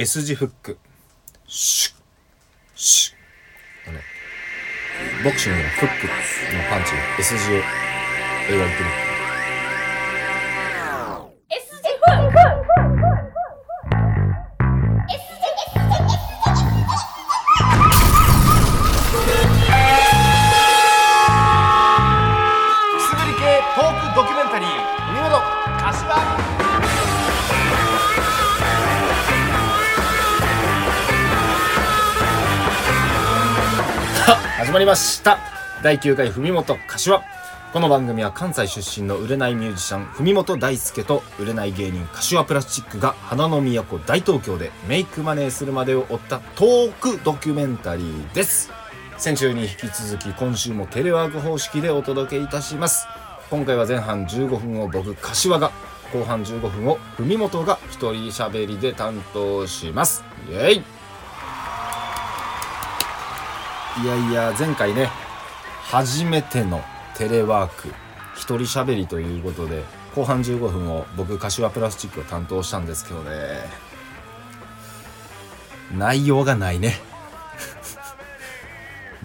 S 字フック。シュッ。シュッ。あのボクシングのフックのパンチ S 字を描いてる。ました。第9回文元柏この番組は関西出身の売れないミュージシャン文元大輔と売れない芸人柏プラスチックが花の都大東京でメイクマネーするまでを追ったトークドキュメンタリーです。先週に引き続き今週もテレワーク方式でお届けいたします。今回は前半15分を僕柏が後半15分を文元が一人喋りで担当します。イエイ。いやいや前回ね初めてのテレワーク一人喋りということで後半15分を僕柏プラスチックを担当したんですけどね。内容がないね。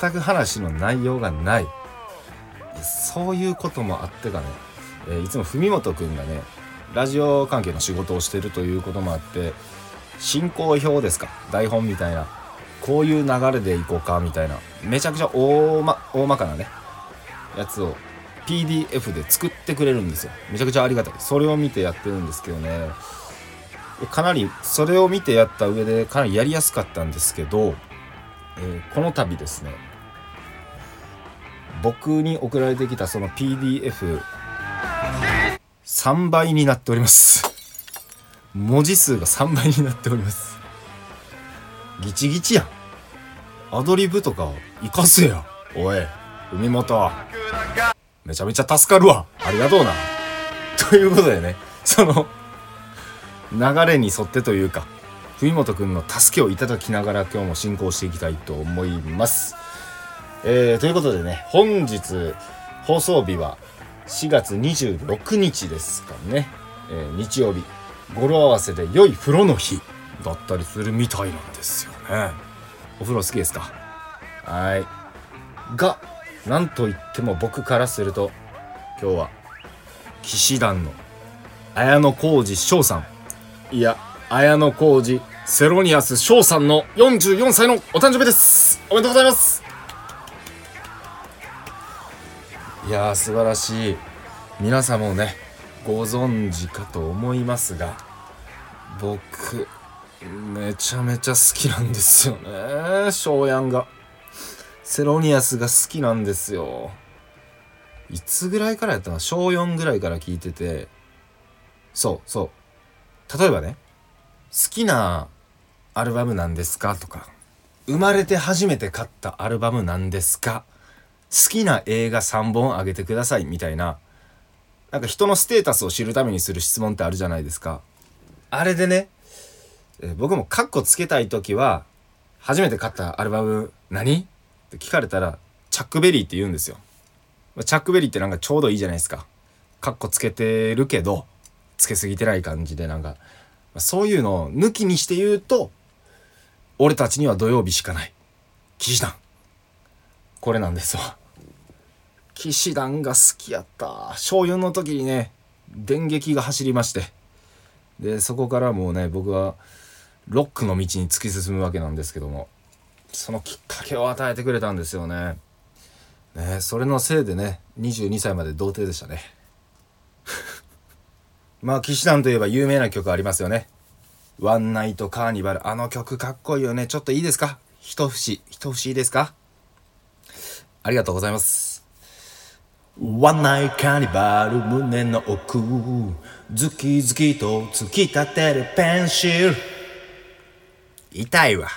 全く話の内容がない。そういうこともあってかね、えーいつも文元くんがねラジオ関係の仕事をしてるということもあって進行表ですか？台本みたいな。こういう流れでいこうかみたいな。めちゃくちゃ大ま大まかなね。やつを PDF で作ってくれるんですよ。めちゃくちゃありがたい。それを見てやってるんですけどね。かなりそれを見てやった上でかなりやりやすかったんですけど、えーこの度ですね。僕に送られてきたその PDF3 倍になっております。文字数が3倍になっております。ギチギチやん。アドリブとか活かせや。おい海本めちゃめちゃ助かるわ。ありがとうな。ということでねその流れに沿ってというか文本くんの助けをいただきながら今日も進行していきたいと思います。えー、ということでね本日放送日は4月26日ですかね、えー日曜日。語呂合わせで良い風呂の日だったりするみたいなんですよね。お風呂好きですか？はい。がなんといっても僕からすると今日は騎士団の綾野浩二翔さん。いや綾野浩二セロニアス翔さんの44歳のお誕生日です。おめでとうございます。いやー素晴らしい。皆さんもねご存知かと思いますが僕めちゃめちゃ好きなんですよね。翔やんが。セロニアスが好きなんですよ。いつぐらいからやったの？小4ぐらいから聞いてて。そうそう。例えばね好きなアルバムなんですか？とか。生まれて初めて買ったアルバムなんですか？好きな映画3本あげてください。みたいな。なんか人のステータスを知るためにする質問ってあるじゃないですか。あれでねえ僕もカッコつけたい時は初めて買ったアルバム何？って聞かれたらチャックベリーって言うんですよ。チャックベリーってなんかちょうどいいじゃないですか。カッコつけてるけどつけすぎてない感じでなんか。そういうのを抜きにして言うと俺たちには土曜日しかない。騎士団。これなんですわ。騎士団が好きやった。小4の時にね電撃が走りまして。でそこからもうね僕はロックの道に突き進むわけなんですけどもそのきっかけを与えてくれたんですよね。ねそれのせいでね22歳まで童貞でしたね。まあ騎士団といえば有名な曲ありますよね「ワンナイトカーニバル」あの曲かっこいいよね。ちょっといいですか？一節一節いいですか？ありがとうございます。ワンナイトカーニバル胸の奥ズキズキと突き立てるペンシル。痛いわ。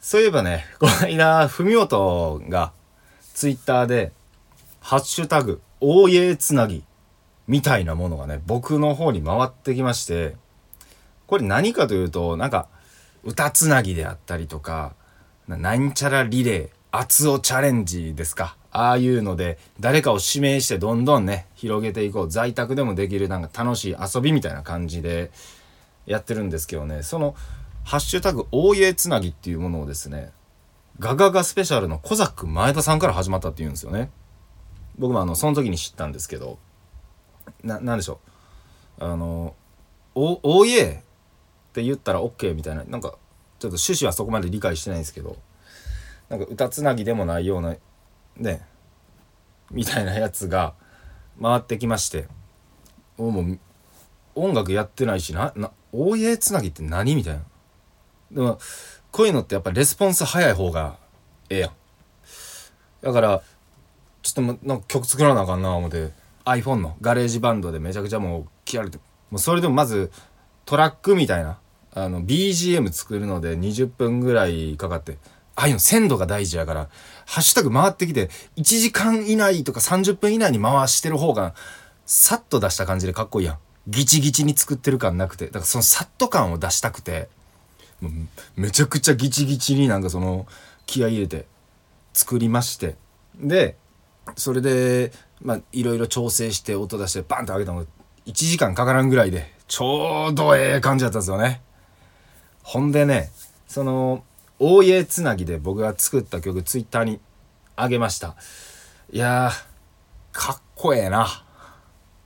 そういえばねこの間文元がツイッターで「ハッシュタグ大家つなぎ」みたいなものがね僕の方に回ってきましてこれ何かというとなんか歌つなぎであったりとかなんちゃらリレー熱男チャレンジですかああいうので誰かを指名してどんどんね広げていこう在宅でもできるなんか楽しい遊びみたいな感じでやってるんですけどね。その「ハッシュタグ大家つなぎ」っていうものをですねガガガスペシャルのコザック前田さんから始まったっていうんですよね。僕もあのその時に知ったんですけどななんでしょう。あの「お大家」って言ったら OK みたいななんかちょっと趣旨はそこまで理解してないんですけどなんか歌つなぎでもないようなねみたいなやつが回ってきましてもう音楽やってないしなな大家つなぎって何みたいな。でもこういうのってやっぱレスポンス早い方がええやん。だからちょっともうなんか曲作らなあかんな思って iPhone の GarageBand でめちゃくちゃもう切られてもうそれでもまずトラックみたいなあの BGM 作るので20分ぐらいかかってああいうの鮮度が大事やからハッシュタグ回ってきて1時間以内とか30分以内に回してる方がさっと出した感じでかっこいいやん。ギチギチに作ってる感なくて。だからそのさっと感を出したくて。めちゃくちゃギチギチになんかその気合い入れて作りまして。でそれでまあいろいろ調整して音出してバンと上げたのが1時間かからんぐらいでちょうどええ感じだったんですよね。ほんでねその大家つなぎで僕が作った曲ツイッターにあげました。いやかっこええな。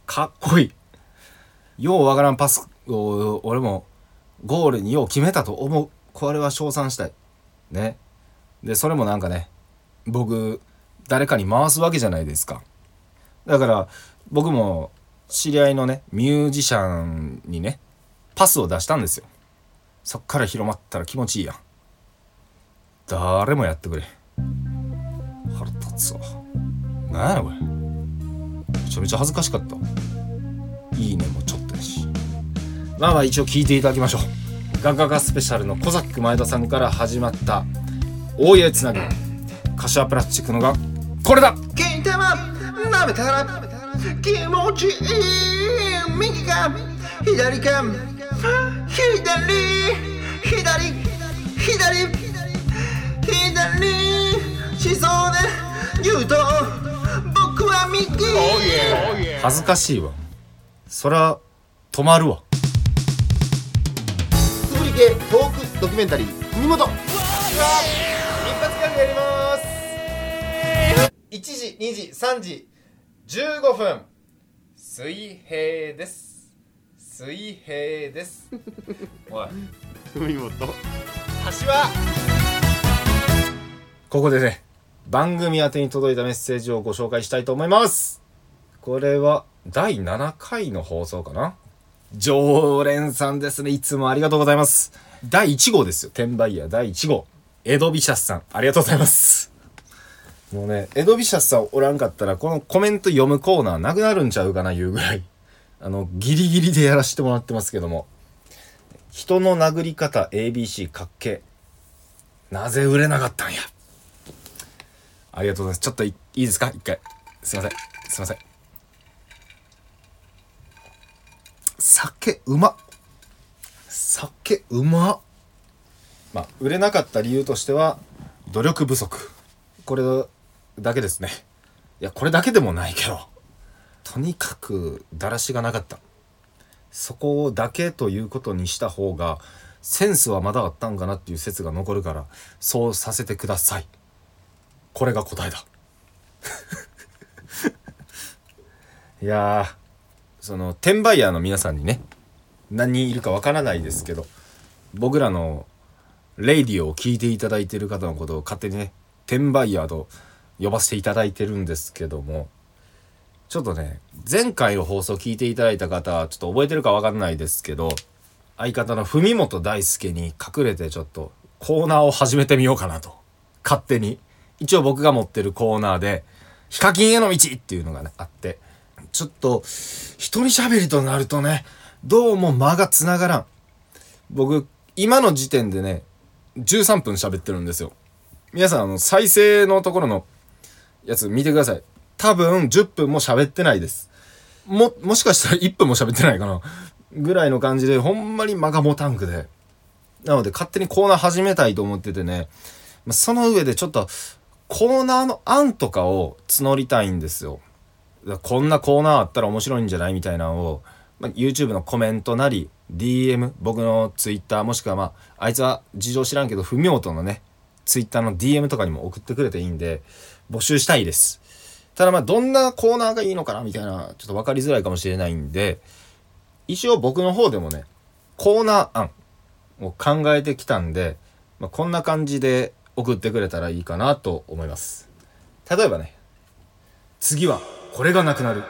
かっこいい。ようわからんパスを俺もゴールによう決めたと思う。これは称賛したい。ね。でそれもなんかね僕誰かに回すわけじゃないですか。だから僕も知り合いのねミュージシャンにねパスを出したんですよ。そっから広まったら気持ちいいやん。誰もやってくれ。腹立つわ。なんやこれめちゃめちゃ恥ずかしかった。いいねもちょっと。まあまあ一応聞いていただきましょう。ガガガスペシャルのコザック前田さんから始まった大家つなぎ柏プラスチックのがこれだ。金玉舐めたら気持ちいい。右か左か。左。左。左。左。しそうで言うと僕は右。恥ずかしいわ。そら止まるわ系トークドキュメンタリー文元一発ギャグやります。1時2時3時15分。水平です。水平です。おい。文元橋は。ここでね番組宛てに届いたメッセージをご紹介したいと思います。これは第7回の放送かな常連さんですね。いつもありがとうございます。第1号ですよ。転売ヤー第1号。エドビシャスさん。ありがとうございます。もうねエドビシャスさんおらんかったらこのコメント読むコーナーなくなるんちゃうかないうぐらい。あのギリギリでやらせてもらってますけども。人の殴り方 ABC かっけなぜ売れなかったんや。ありがとうございます。ちょっといいいですか？一回。すいません。すいません。酒うま。酒うま。まあ、売れなかった理由としては、努力不足。これだけですね。いや、これだけでもないけど、とにかくだらしがなかった。そこだけということにした方が、センスはまだあったんかなっていう説が残るから、そうさせてください。これが答えだ いやその転売ヤーの皆さんにね何人いるかわからないですけど僕らのレイディオを聞いていただいてる方のことを勝手にね転売ヤーと呼ばせていただいてるんですけどもちょっとね前回の放送聞いていただいた方はちょっと覚えてるかわかんないですけど相方の文本大輔に隠れてちょっとコーナーを始めてみようかなと勝手に。一応僕が持ってるコーナーでヒカキンへの道っていうのがねあってちょっと一人喋りとなるとねどうも間が繋がらん。僕今の時点でね13分喋ってるんですよ。皆さんあの再生のところのやつ見てください。多分10分も喋ってないです。ももしかしたら1分も喋ってないかな。ぐらいの感じでほんまに間が持たんくでなので勝手にコーナー始めたいと思っててね。その上でちょっとコーナーの案とかを募りたいんですよ。こんなコーナーあったら面白いんじゃないみたいなのをまあ、YouTube のコメントなり DM 僕の Twitter もしくはまああいつは事情知らんけど文元のね Twitter の DM とかにも送ってくれていいんで募集したいです。ただまあどんなコーナーがいいのかなみたいなちょっと分かりづらいかもしれないんで一応僕の方でもねコーナー案を考えてきたんで、まあ、こんな感じで送ってくれたらいいかなと思います。例えばね次はこれがなくなる。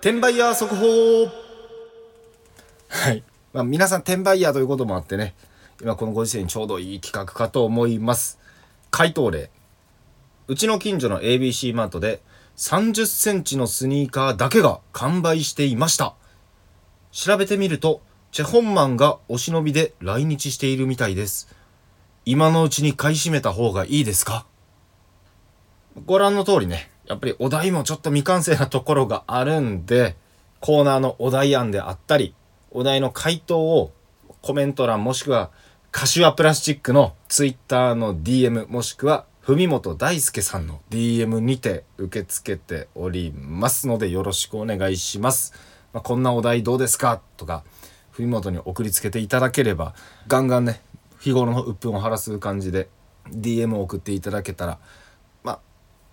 転売ヤー速報。はい、まあ、皆さん転売ヤーということもあってね。今このご時世にちょうどいい企画かと思います。回答例。うちの近所の ABC マートで30センチのスニーカーだけが完売していました。調べてみるとチェホンマンがお忍びで来日しているみたいです。今のうちに買い占めた方がいいですか？ご覧の通りねやっぱりお題もちょっと未完成なところがあるんでコーナーのお題案であったりお題の回答をコメント欄もしくは柏プラスチックの Twitter の DM もしくは文本大輔さんの DM にて受け付けておりますのでよろしくお願いします。まあ、こんなお題どうですか？とか文本に送りつけていただければガンガンね日頃の鬱憤を晴らす感じで DM を送っていただけたら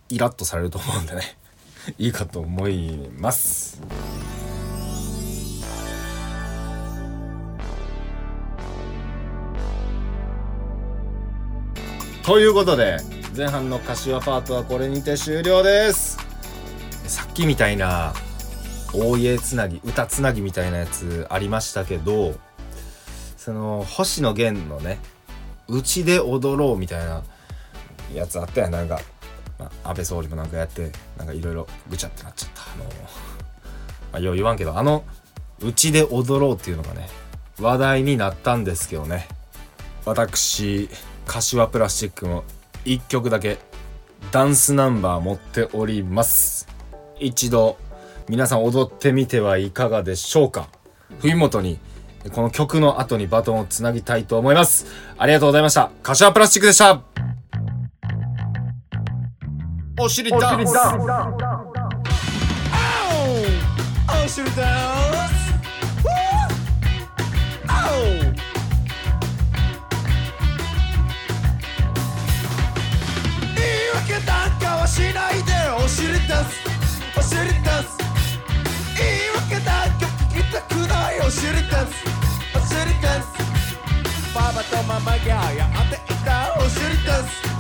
イラッとされると思うんでね。いいかと思います。ということで前半の柏パートはこれにて終了です。さっきみたいな大家つなぎ歌つなぎみたいなやつありましたけどその星野源のね「うちで踊ろう」みたいなやつあったやなんか、まあ、安倍総理もなんかやってなんかいろいろぐちゃってなっちゃった。あの、まあ、よう言わんけどあの「うちで踊ろう」っていうのがね話題になったんですけどね。私柏プラスチックの1曲だけダンスナンバー持っております。一度皆さん踊ってみてはいかがでしょうか。冬本にこの曲の後にバトンをつなぎたいと思います。ありがとうございました。柏プラスチックでした。お尻ダンス。お尻ダンス。なんかはしないでお尻りすお尻出す言い訳なんか聞きたくない。お尻出すお尻りすパパとママがやっていたお尻出す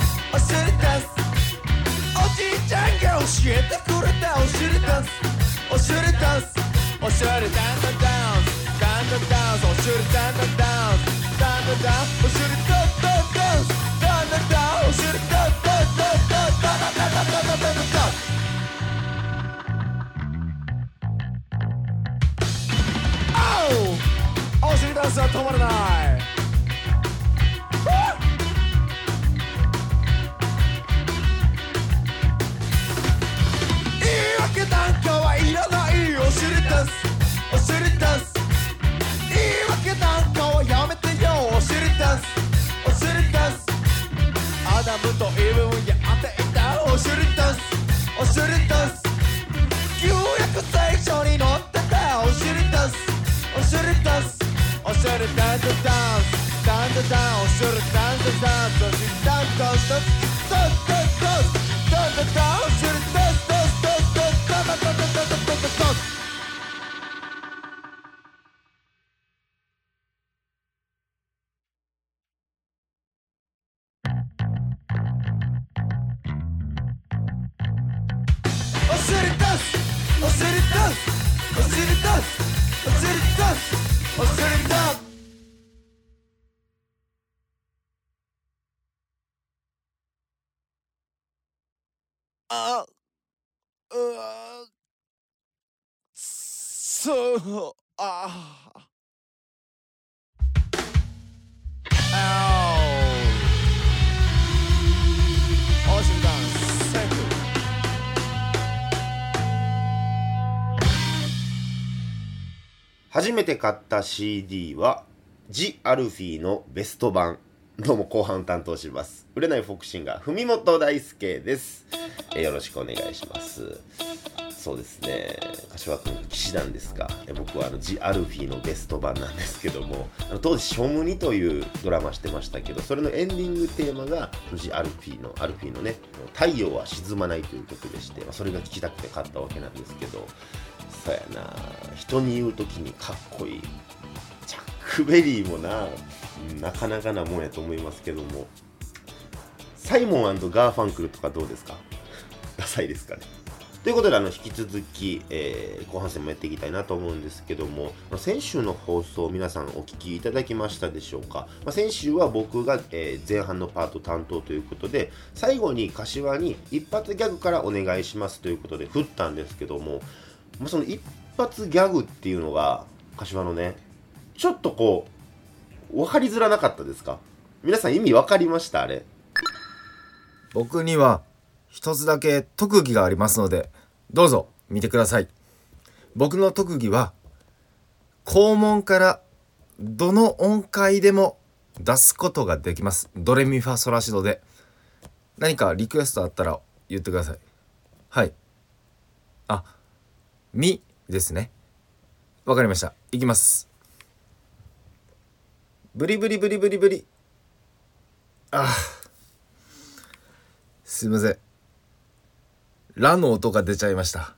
ちゃんが教えてくれたおしりダンスおしりダンスおしりダンダダンス。ダンダダンス。おしりダンダダンス。ダンダダンス。おしりダンダンダンあうわそうああ初めて買った CD はジ・アルフィーのベスト版。どうも後半担当します。売れないフォークシンガー文本大輔です、えーよろしくお願いします。そうですね。柏君騎士団ですか。え僕はあのジ・アルフィーのベスト版なんですけどもあの当時「ショムニ」というドラマしてましたけどそれのエンディングテーマがジ・アルフィーのアルフィーのね「太陽は沈まない」という曲でして、まそれが聴きたくて買ったわけなんですけどそうやな。人に言う時にかっこいい。チャックベリーもな。なかなかなもんやと思いますけども。サイモンガーファンクルとかどうですか？ダサいですかね。ということであの引き続き、えー後半戦もやっていきたいなと思うんですけども。ま先週の放送皆さんお聞きいただきましたでしょうか、まあ先週は僕が、えー前半のパート担当ということで最後に柏に一発ギャグからお願いしますということで振ったんですけども、その一発ギャグっていうのが柏のねちょっとこう分かりづらなかったですか？皆さん意味分かりました？あれ。僕には一つだけ特技がありますのでどうぞ見てください。僕の特技は肛門からどの音階でも出すことができます。ドレミファソラシドで。何かリクエストあったら言ってください。はい。あみですね。わかりました。いきます。ブリブリブリブリブリ。ああすいません。ラの音が出ちゃいました。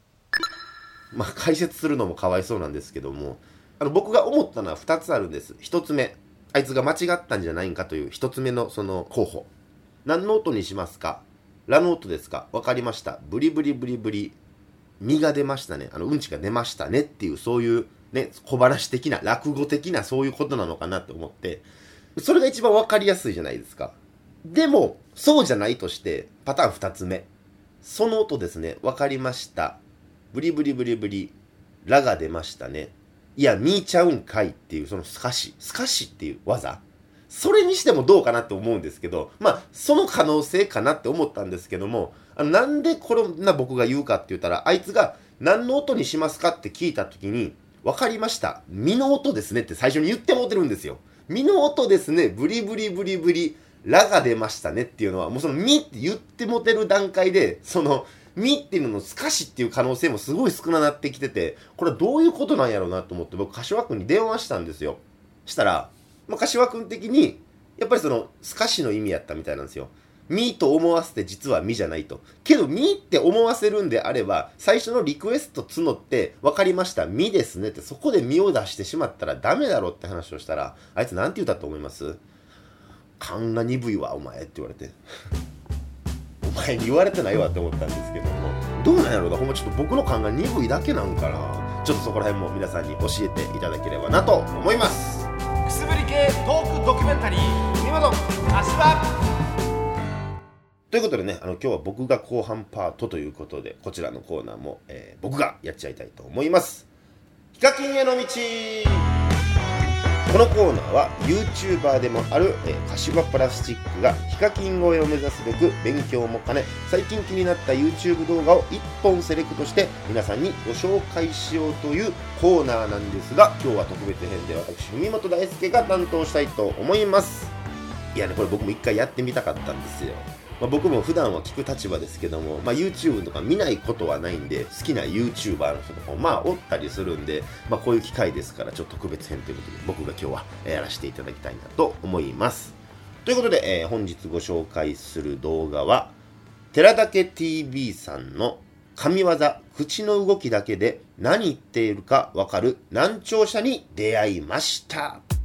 まあ、解説するのもかわいそうなんですけども。あの僕が思ったのは2つあるんです。1つ目。あいつが間違ったんじゃないんかという1つ目のその候補。何の音にしますか？ラの音ですか？分かりました。ブリブリブリブリ。身が出ましたね。あのうんちが出ましたねっていうそういうね小話的な落語的なそういうことなのかなって思ってそれが一番分かりやすいじゃないですか。でもそうじゃないとしてパターン2つ目。その音ですね。分かりました。ブリブリブリブリ、ラが出ましたね。いや、見ちゃうんかいっていう、そのスカシ、スカシっていう技。それにしてもどうかなって思うんですけど、まあ、その可能性かなって思ったんですけども、あのなんでこんな僕が言うかって言ったら、あいつが何の音にしますかって聞いた時に、わかりました。身の音ですねって最初に言ってもてるんですよ。身の音ですね。ブリブリブリブリ。ラが出ましたねっていうのは、もうそのミって言ってもてる段階で、その、ミっていうののスカシっていう可能性もすごい少ななってきてて、これはどういうことなんやろうなと思って僕、柏君に電話したんですよ。したら、まあ、柏君的に、やっぱりその、スカシの意味やったみたいなんですよ。ミと思わせて実はミじゃないと。けど、ミって思わせるんであれば、最初のリクエスト募って、分かりました、ミですねって、そこでミを出してしまったらダメだろって話をしたら、あいつなんて言ったと思います勘が鈍いわ、お前って言われて。お前に言われてないわって思ったんですけどもどうなんやろうなほんまちょっと僕の勘が鈍いだけなんかなちょっとそこら辺も皆さんに教えていただければなと思いますトークドキュメンタリー。海本足場ということでねあの今日は僕が後半パートということでこちらのコーナーも、えー僕がやっちゃいたいと思います。ヒカキンへの道。このコーナーは YouTuber でもある、えー、柏プラスチックがヒカキン超えを目指すべく勉強も兼ね最近気になった YouTube 動画を1本セレクトして皆さんにご紹介しようというコーナーなんですが今日は特別編で私文本大輔が担当したいと思います。いやねこれ僕も一回やってみたかったんですよ。まあ、僕も普段は聞く立場ですけども、まあ、YouTube とか見ないことはないんで好きな YouTuber の人とかもまあおったりするんで、まあ、こういう機会ですからちょっと特別編ということで僕が今日はやらせていただきたいなと思います。ということで、えー本日ご紹介する動画は寺岳 TV さんの神業口の動きだけで何言っているかわかる難聴者に出会いました。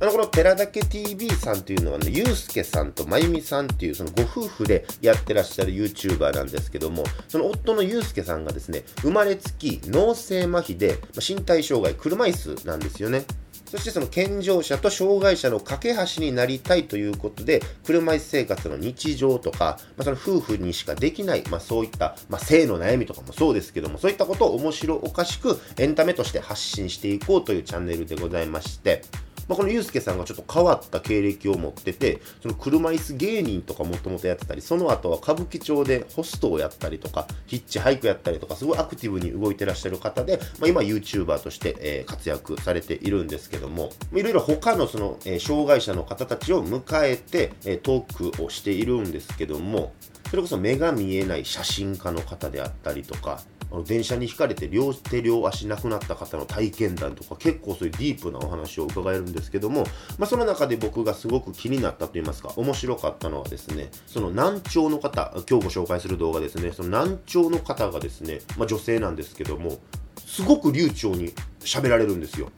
あの、この寺岳 TV さんというのはね、ゆうすけさんとまゆみさんっていうそのご夫婦でやってらっしゃる YouTuber なんですけども、その夫のゆうすけさんがですね、生まれつき脳性麻痺で、身体障害、車椅子なんですよね。そしてその健常者と障害者の架け橋になりたいということで、車椅子生活の日常とか、まあ、その夫婦にしかできない、まあ、そういった、まあ、性の悩みとかもそうですけども、そういったことを面白おかしくエンタメとして発信していこうというチャンネルでございまして、まあ、このゆうすけさんがちょっと変わった経歴を持ってて、その車椅子芸人とかもともとやってたり、その後は歌舞伎町でホストをやったりとか、ヒッチハイクやったりとか、すごいアクティブに動いてらっしゃる方で、まあ、今 YouTuber として、え活躍されているんですけども、いろいろ他のその、え障害者の方たちを迎えて、えトークをしているんですけども、それこそ目が見えない写真家の方であったりとかあの電車にひかれて両手両足なくなった方の体験談とか結構そういうディープなお話を伺えるんですけども、まあ、その中で僕がすごく気になったといいますか面白かったのはですねその難聴の方今日ご紹介する動画ですねその難聴の方がですね、まあ、女性なんですけどもすごく流暢に喋られるんですよ。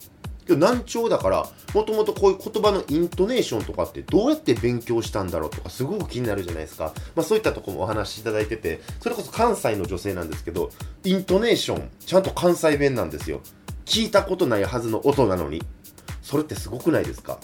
けど難聴だからもともとこういう言葉のイントネーションとかってどうやって勉強したんだろうとかすごく気になるじゃないですか、まあ、そういったとこもお話しいただいててそれこそ関西の女性なんですけどイントネーションちゃんと関西弁なんですよ。聞いたことないはずの音なのに。それってすごくないですか。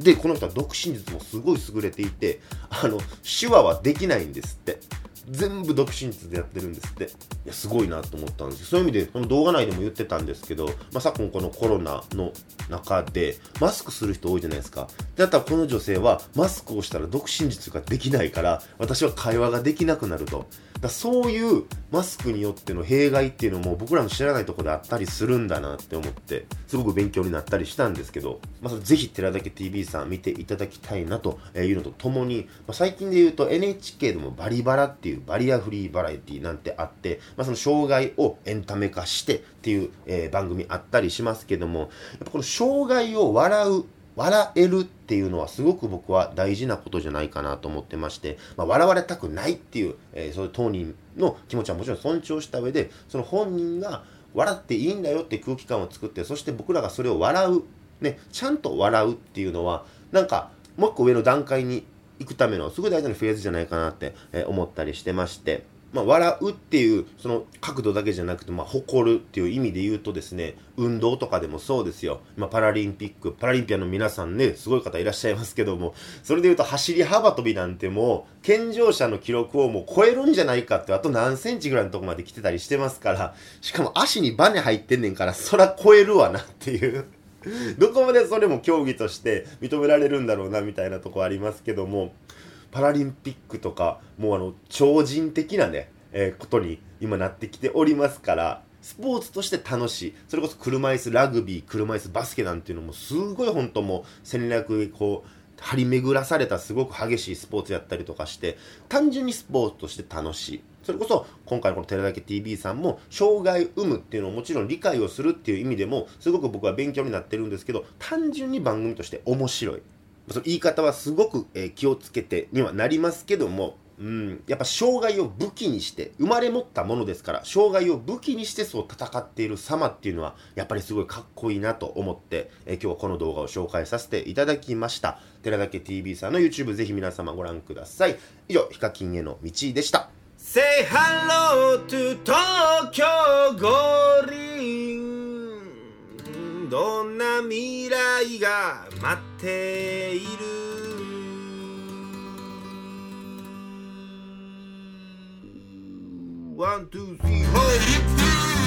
でこの人は読真術もすごい優れていてあの手話はできないんですって。全部読真術でやってるんですって。いやすごいなと思ったんですそういう意味でこの動画内でも言ってたんですけど、まあ、昨今このコロナの中でマスクする人多いじゃないですか。だったらこの女性はマスクをしたら読真術ができないから私は会話ができなくなると。だそういうマスクによっての弊害っていうのも僕らの知らないところであったりするんだなって思ってすごく勉強になったりしたんですけど、まあ、ぜひ寺田家 TV さん見ていただきたいなというのとともに、まあ、最近で言うと NHK でもバリバラっていううバリアフリーバラエティなんてあって、まあ、その障害をエンタメ化してっていう、えー番組あったりしますけどもやっぱこの障害を笑う笑えるっていうのはすごく僕は大事なことじゃないかなと思ってまして、まあ、笑われたくないっていう、えーそういう当人の気持ちはもちろん尊重した上でその本人が笑っていいんだよって空気感を作ってそして僕らがそれを笑う、ね、ちゃんと笑うっていうのはなんかもう一個上の段階に行くためのすごい大事なフェーズじゃないかなって、え思ったりしてまして。まあ、笑うっていうその角度だけじゃなくて、まあ、誇るっていう意味で言うとですね運動とかでもそうですよ、ま、パラリンピックパラリンピアの皆さんねすごい方いらっしゃいますけどもそれで言うと走り幅跳びなんてもう健常者の記録をもう超えるんじゃないかってあと何センチぐらいのとこまで来てたりしてますからしかも足にバネ入ってんねんからそら超えるわなっていう どこまでそれも競技として認められるんだろうなみたいなとこありますけどもパラリンピックとかもうあの超人的なね、えーことに今なってきておりますからスポーツとして楽しい。それこそ車椅子ラグビー車椅子バスケなんていうのもすごい本当もう戦略こう張り巡らされたすごく激しいスポーツやったりとかして単純にスポーツとして楽しい。それこそ今回のこの「寺田家 TV」さんも障害を生むっていうのをもちろん理解をするっていう意味でもすごく僕は勉強になってるんですけど単純に番組として面白い。その言い方はすごく、え気をつけてにはなりますけども、うん、やっぱ障害を武器にして生まれ持ったものですから障害を武器にしてそう戦っている様っていうのはやっぱりすごいかっこいいなと思って、え今日はこの動画を紹介させていただきました。寺田家 TV さんの YouTube ぜひ皆様ご覧ください。以上ヒカキンへの道でした。Say hello to 東京五輪どんな未来が待っている？ワン、ツー、スリー、はいあ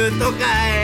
レクトかい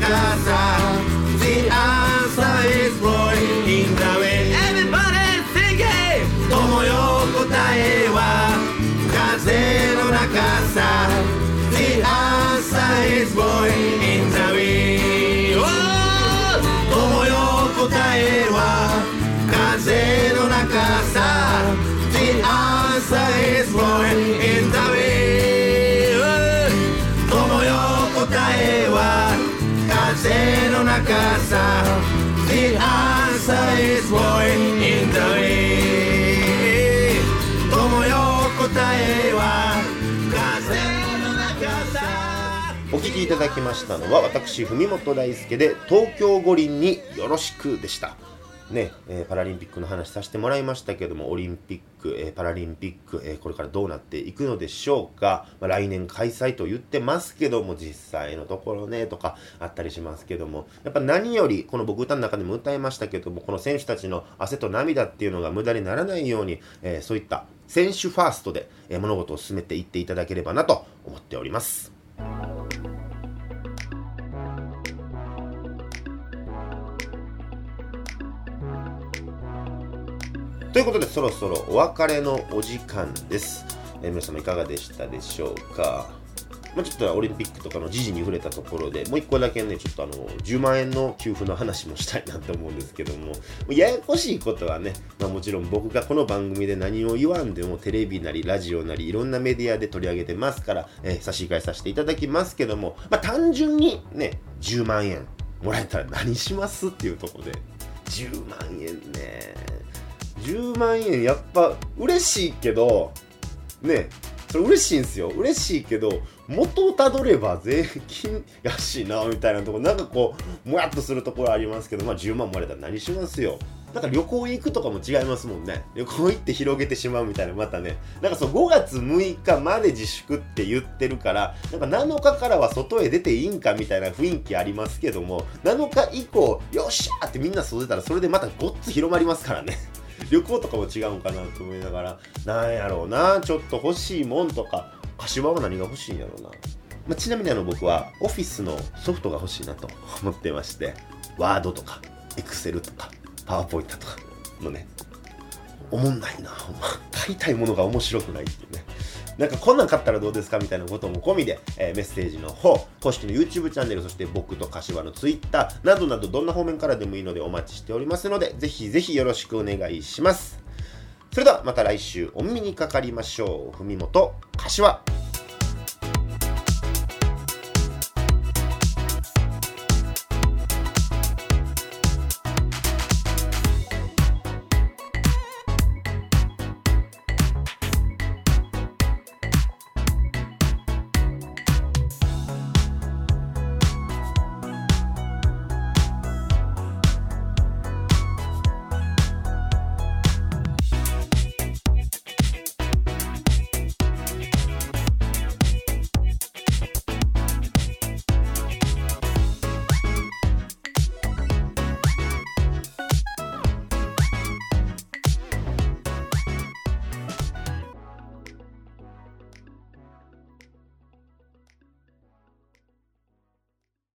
風 The answer is boy in the wind 友よ答えは風の中さお聞きいただきましたのは私文本大輔で東京五輪によろしくでした。ね、えーパラリンピックの話させてもらいましたけどもオリンピック、えーパラリンピック、えーこれからどうなっていくのでしょうか、まあ、来年開催と言ってますけども実際のところねとかあったりしますけども。やっぱ何よりこの僕歌の中でも歌いましたけどもこの選手たちの汗と涙っていうのが無駄にならないように、えそういった選手ファーストで、え物事を進めていっていただければなと思っております。ということでそろそろお別れのお時間です、えー皆様いかがでしたでしょうか？まあ、ちょっとオリンピックとかの時事に触れたところでもう一個だけねちょっとあの10万円の給付の話もしたいなと思うんですけどもややこしいことはね、まあ、もちろん僕がこの番組で何を言わんでもテレビなりラジオなりいろんなメディアで取り上げてますから、えー差し控えさせていただきますけども、まあ、単純にね10万円もらえたら何しますっていうところで10万円ね。10万円やっぱ嬉しいけどねそれ嬉しいんですよ。嬉しいけど元をたどれば税金やしなみたいなとこなんかこうもやっとするところありますけどまあ10万もらえたら何しますよ。なんか旅行行くとかも違いますもんね。旅行行って広げてしまうみたいなまたね。なんかそう5月6日まで自粛って言ってるからなんか7日からは外へ出ていいんかみたいな雰囲気ありますけども7日以降よっしゃーってみんな外出たらそれでまたごっつ広まりますからね。旅行とかも違うんかなと思いながらなんやろうなちょっと欲しいもんとか柏は何が欲しいんやろうな、まあ、ちなみにあの僕はオフィスのソフトが欲しいなと思ってましてワードとかエクセルとかパワーポイントとかのねおもんないなほんま。買いたいものが面白くないっていうね。なんかこんなん買ったらどうですかみたいなことも込みで、えーメッセージの方公式の YouTube チャンネルそして僕と柏の Twitter などなどどんな方面からでもいいのでお待ちしておりますのでぜひぜひよろしくお願いします。それではまた来週お耳にかかりましょう。文元柏。